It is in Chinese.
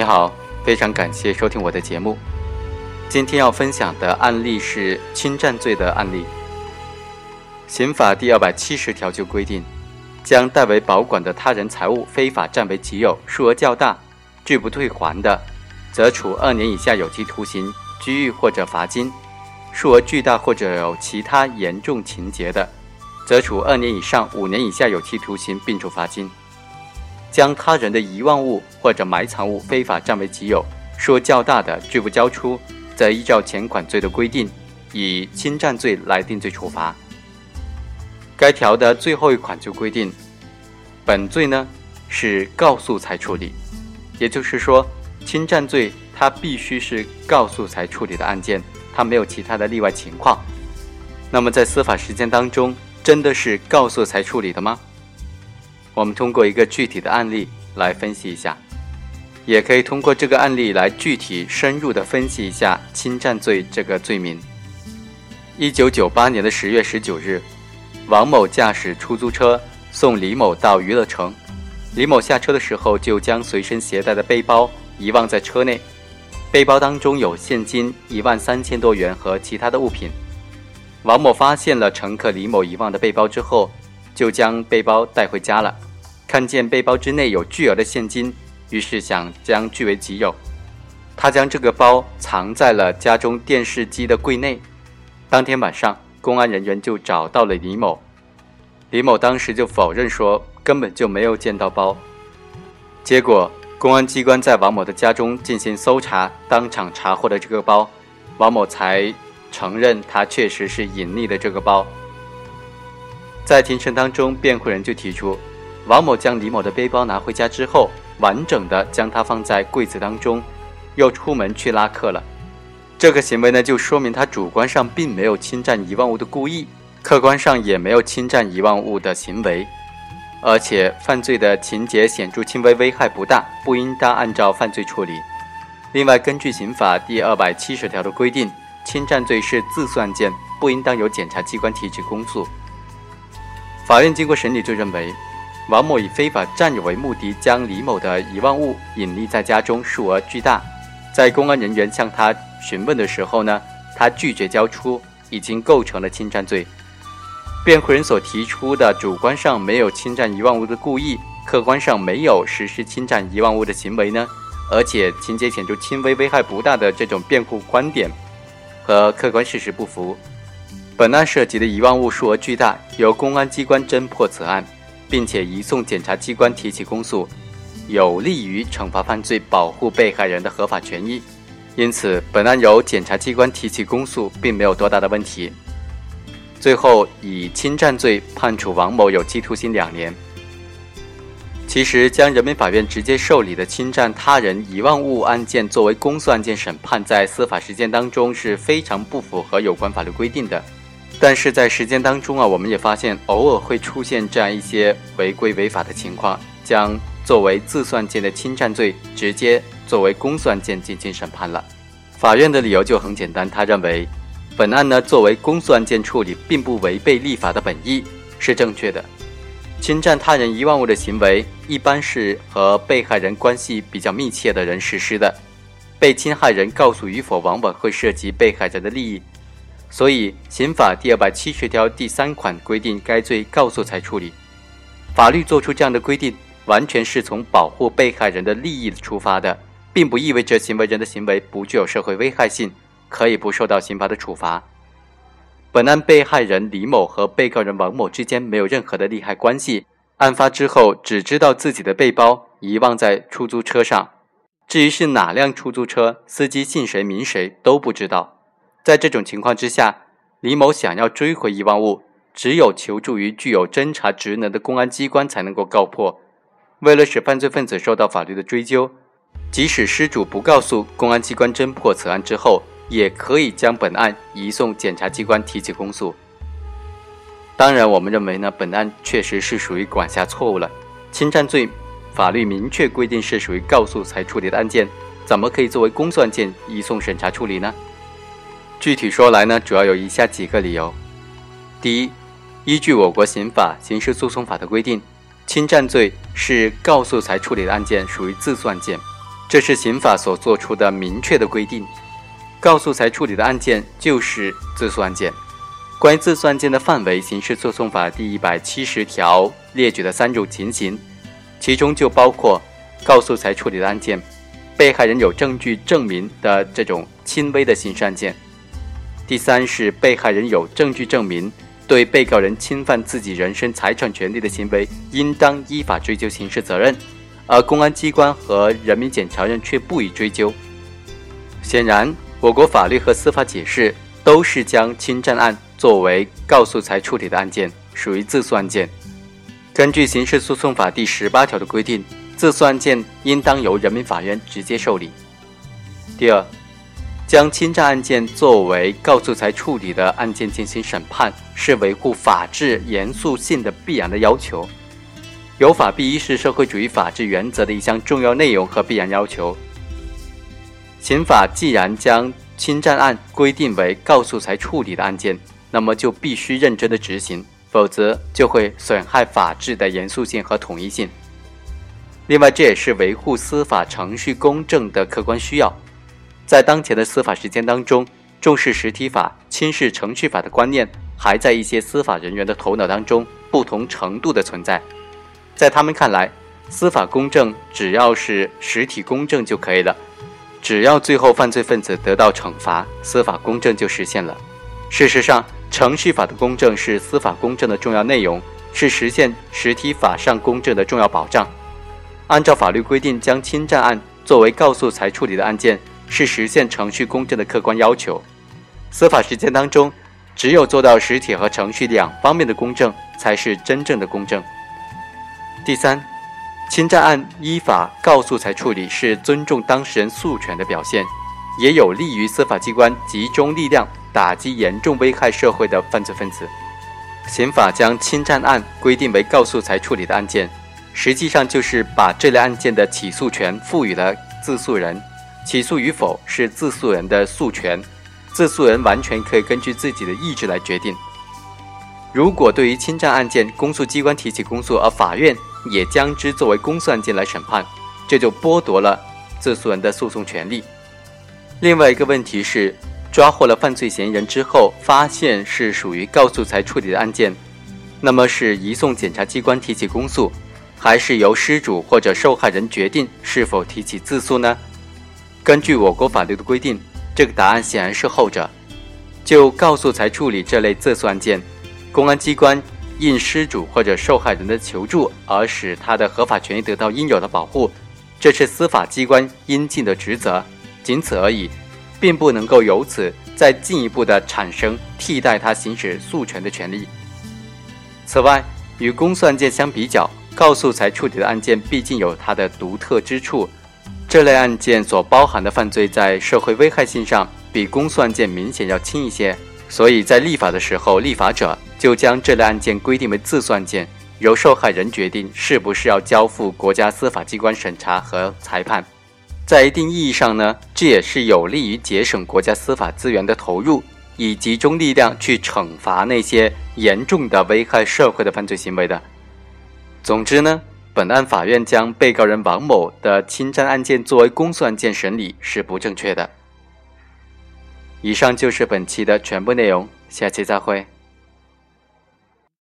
你好，非常感谢收听我的节目。今天要分享的案例是侵占罪的案例。刑法第二百七十条就规定，将代为保管的他人财物非法占为己有，数额较大，拒不退还的，则处二年以下有期徒刑、拘役或者罚金；数额巨大或者有其他严重情节的，则处二年以上五年以下有期徒刑，并处罚金。将他人的遗忘物或者埋藏物非法占为己有，数额较大的拒不交出，则依照前款罪的规定，以侵占罪来定罪处罚。该条的最后一款就规定，本罪呢是告诉才处理，也就是说，侵占罪它必须是告诉才处理的案件，它没有其他的例外情况。那么在司法实践当中，真的是告诉才处理的吗？我们通过一个具体的案例来分析一下，也可以通过这个案例来具体深入的分析一下侵占罪这个罪名。一九九八年的十月十九日，王某驾驶出租车送李某到娱乐城，李某下车的时候就将随身携带的背包遗忘在车内，背包当中有现金一万三千多元和其他的物品。王某发现了乘客李某遗忘的背包之后，就将背包带回家了。看见背包之内有巨额的现金，于是想将据为己有。他将这个包藏在了家中电视机的柜内。当天晚上，公安人员就找到了李某。李某当时就否认说根本就没有见到包。结果，公安机关在王某的家中进行搜查，当场查获了这个包，王某才承认他确实是隐匿的这个包。在庭审当中，辩护人就提出。王某将李某的背包拿回家之后，完整的将它放在柜子当中，又出门去拉客了。这个行为呢，就说明他主观上并没有侵占遗忘物的故意，客观上也没有侵占遗忘物的行为，而且犯罪的情节显著轻微，危害不大，不应当按照犯罪处理。另外，根据刑法第二百七十条的规定，侵占罪是自诉案件，不应当由检察机关提起公诉。法院经过审理，就认为。王某以非法占有为目的，将李某的遗忘物隐匿在家中，数额巨大。在公安人员向他询问的时候呢，他拒绝交出，已经构成了侵占罪。辩护人所提出的主观上没有侵占遗忘物的故意，客观上没有实施侵占遗忘物的行为呢，而且情节显著轻微、危害不大的这种辩护观点和客观事实不符。本案涉及的遗忘物数额巨大，由公安机关侦破此案。并且移送检察机关提起公诉，有利于惩罚犯罪、保护被害人的合法权益。因此，本案由检察机关提起公诉，并没有多大的问题。最后以侵占罪判处王某有期徒刑两年。其实，将人民法院直接受理的侵占他人遗忘物案件作为公诉案件审判，在司法实践当中是非常不符合有关法律规定的。但是在实践当中啊，我们也发现偶尔会出现这样一些违规违法的情况，将作为自诉案件的侵占罪直接作为公诉案件进行审判了。法院的理由就很简单，他认为本案呢作为公诉案件处理，并不违背立法的本意，是正确的。侵占他人遗忘物的行为，一般是和被害人关系比较密切的人实施的，被侵害人告诉与否，往往会涉及被害人的利益。所以，刑法第二百七十条第三款规定该罪告诉才处理。法律作出这样的规定，完全是从保护被害人的利益出发的，并不意味着行为人的行为不具有社会危害性，可以不受到刑罚的处罚。本案被害人李某和被告人王某之间没有任何的利害关系，案发之后只知道自己的背包遗忘在出租车上，至于是哪辆出租车，司机姓谁名谁都不知道。在这种情况之下，李某想要追回遗忘物，只有求助于具有侦查职能的公安机关才能够告破。为了使犯罪分子受到法律的追究，即使失主不告诉公安机关侦破此案之后，也可以将本案移送检察机关提起公诉。当然，我们认为呢，本案确实是属于管辖错误了。侵占罪，法律明确规定是属于告诉才处理的案件，怎么可以作为公诉案件移送审查处理呢？具体说来呢，主要有以下几个理由：第一，依据我国刑法、刑事诉讼法的规定，侵占罪是告诉才处理的案件，属于自诉案件，这是刑法所做出的明确的规定。告诉才处理的案件就是自诉案件。关于自诉案件的范围，《刑事诉讼法》第一百七十条列举的三种情形，其中就包括告诉才处理的案件，被害人有证据证明的这种轻微的刑事案件。第三是被害人有证据证明对被告人侵犯自己人身财产权利的行为，应当依法追究刑事责任，而公安机关和人民检察院却不予追究。显然。我国法律和司法解释都是将侵占案作为告诉才处理的案件，属于自诉案件。根据刑事诉讼法第十八条的规定，自诉案件应当由人民法院直接受理。第二，将侵占案件作为告诉才处理的案件进行审判，是维护法治严肃性的必然的要求。有法必依是社会主义法治原则的一项重要内容和必然要求。刑法既然将侵占案规定为告诉才处理的案件，那么就必须认真的执行，否则就会损害法治的严肃性和统一性。另外，这也是维护司法程序公正的客观需要。在当前的司法实践当中，重视实体法、轻视程序法的观念还在一些司法人员的头脑当中不同程度的存在。在他们看来，司法公正只要是实体公正就可以了。只要最后犯罪分子得到惩罚，司法公正就实现了。事实上，程序法的公正是司法公正的重要内容，是实现实体法上公正的重要保障。按照法律规定，将侵占案作为告诉才处理的案件，是实现程序公正的客观要求。司法实践当中，只有做到实体和程序两方面的公正，才是真正的公正。第三。侵占案依法告诉才处理是尊重当事人诉权的表现，也有利于司法机关集中力量打击严重危害社会的犯罪分子。刑法将侵占案规定为告诉才处理的案件，实际上就是把这类案件的起诉权赋予了自诉人，起诉与否是自诉人的诉权，自诉人完全可以根据自己的意志来决定。如果对于侵占案件，公诉机关提起公诉，而法院也将之作为公诉案件来审判，这就剥夺了自诉人的诉讼权利。另外一个问题是，抓获了犯罪嫌疑人之后，发现是属于告诉才处理的案件，那么是移送检察机关提起公诉，还是由失主或者受害人决定是否提起自诉呢？根据我国法律的规定，这个答案显然是后者。就告诉才处理这类自诉案件，公安机关。因失主或者受害人的求助而使他的合法权益得到应有的保护，这是司法机关应尽的职责，仅此而已，并不能够由此再进一步的产生替代他行使诉权的权利。此外，与公诉案件相比较，告诉才处理的案件毕竟有它的独特之处，这类案件所包含的犯罪在社会危害性上比公诉案件明显要轻一些。所以在立法的时候，立法者就将这类案件规定为自诉案件，由受害人决定是不是要交付国家司法机关审查和裁判。在一定意义上呢，这也是有利于节省国家司法资源的投入，以集中力量去惩罚那些严重的危害社会的犯罪行为的。总之呢，本案法院将被告人王某的侵占案件作为公诉案件审理是不正确的。以上就是本期的全部内容，下期再会。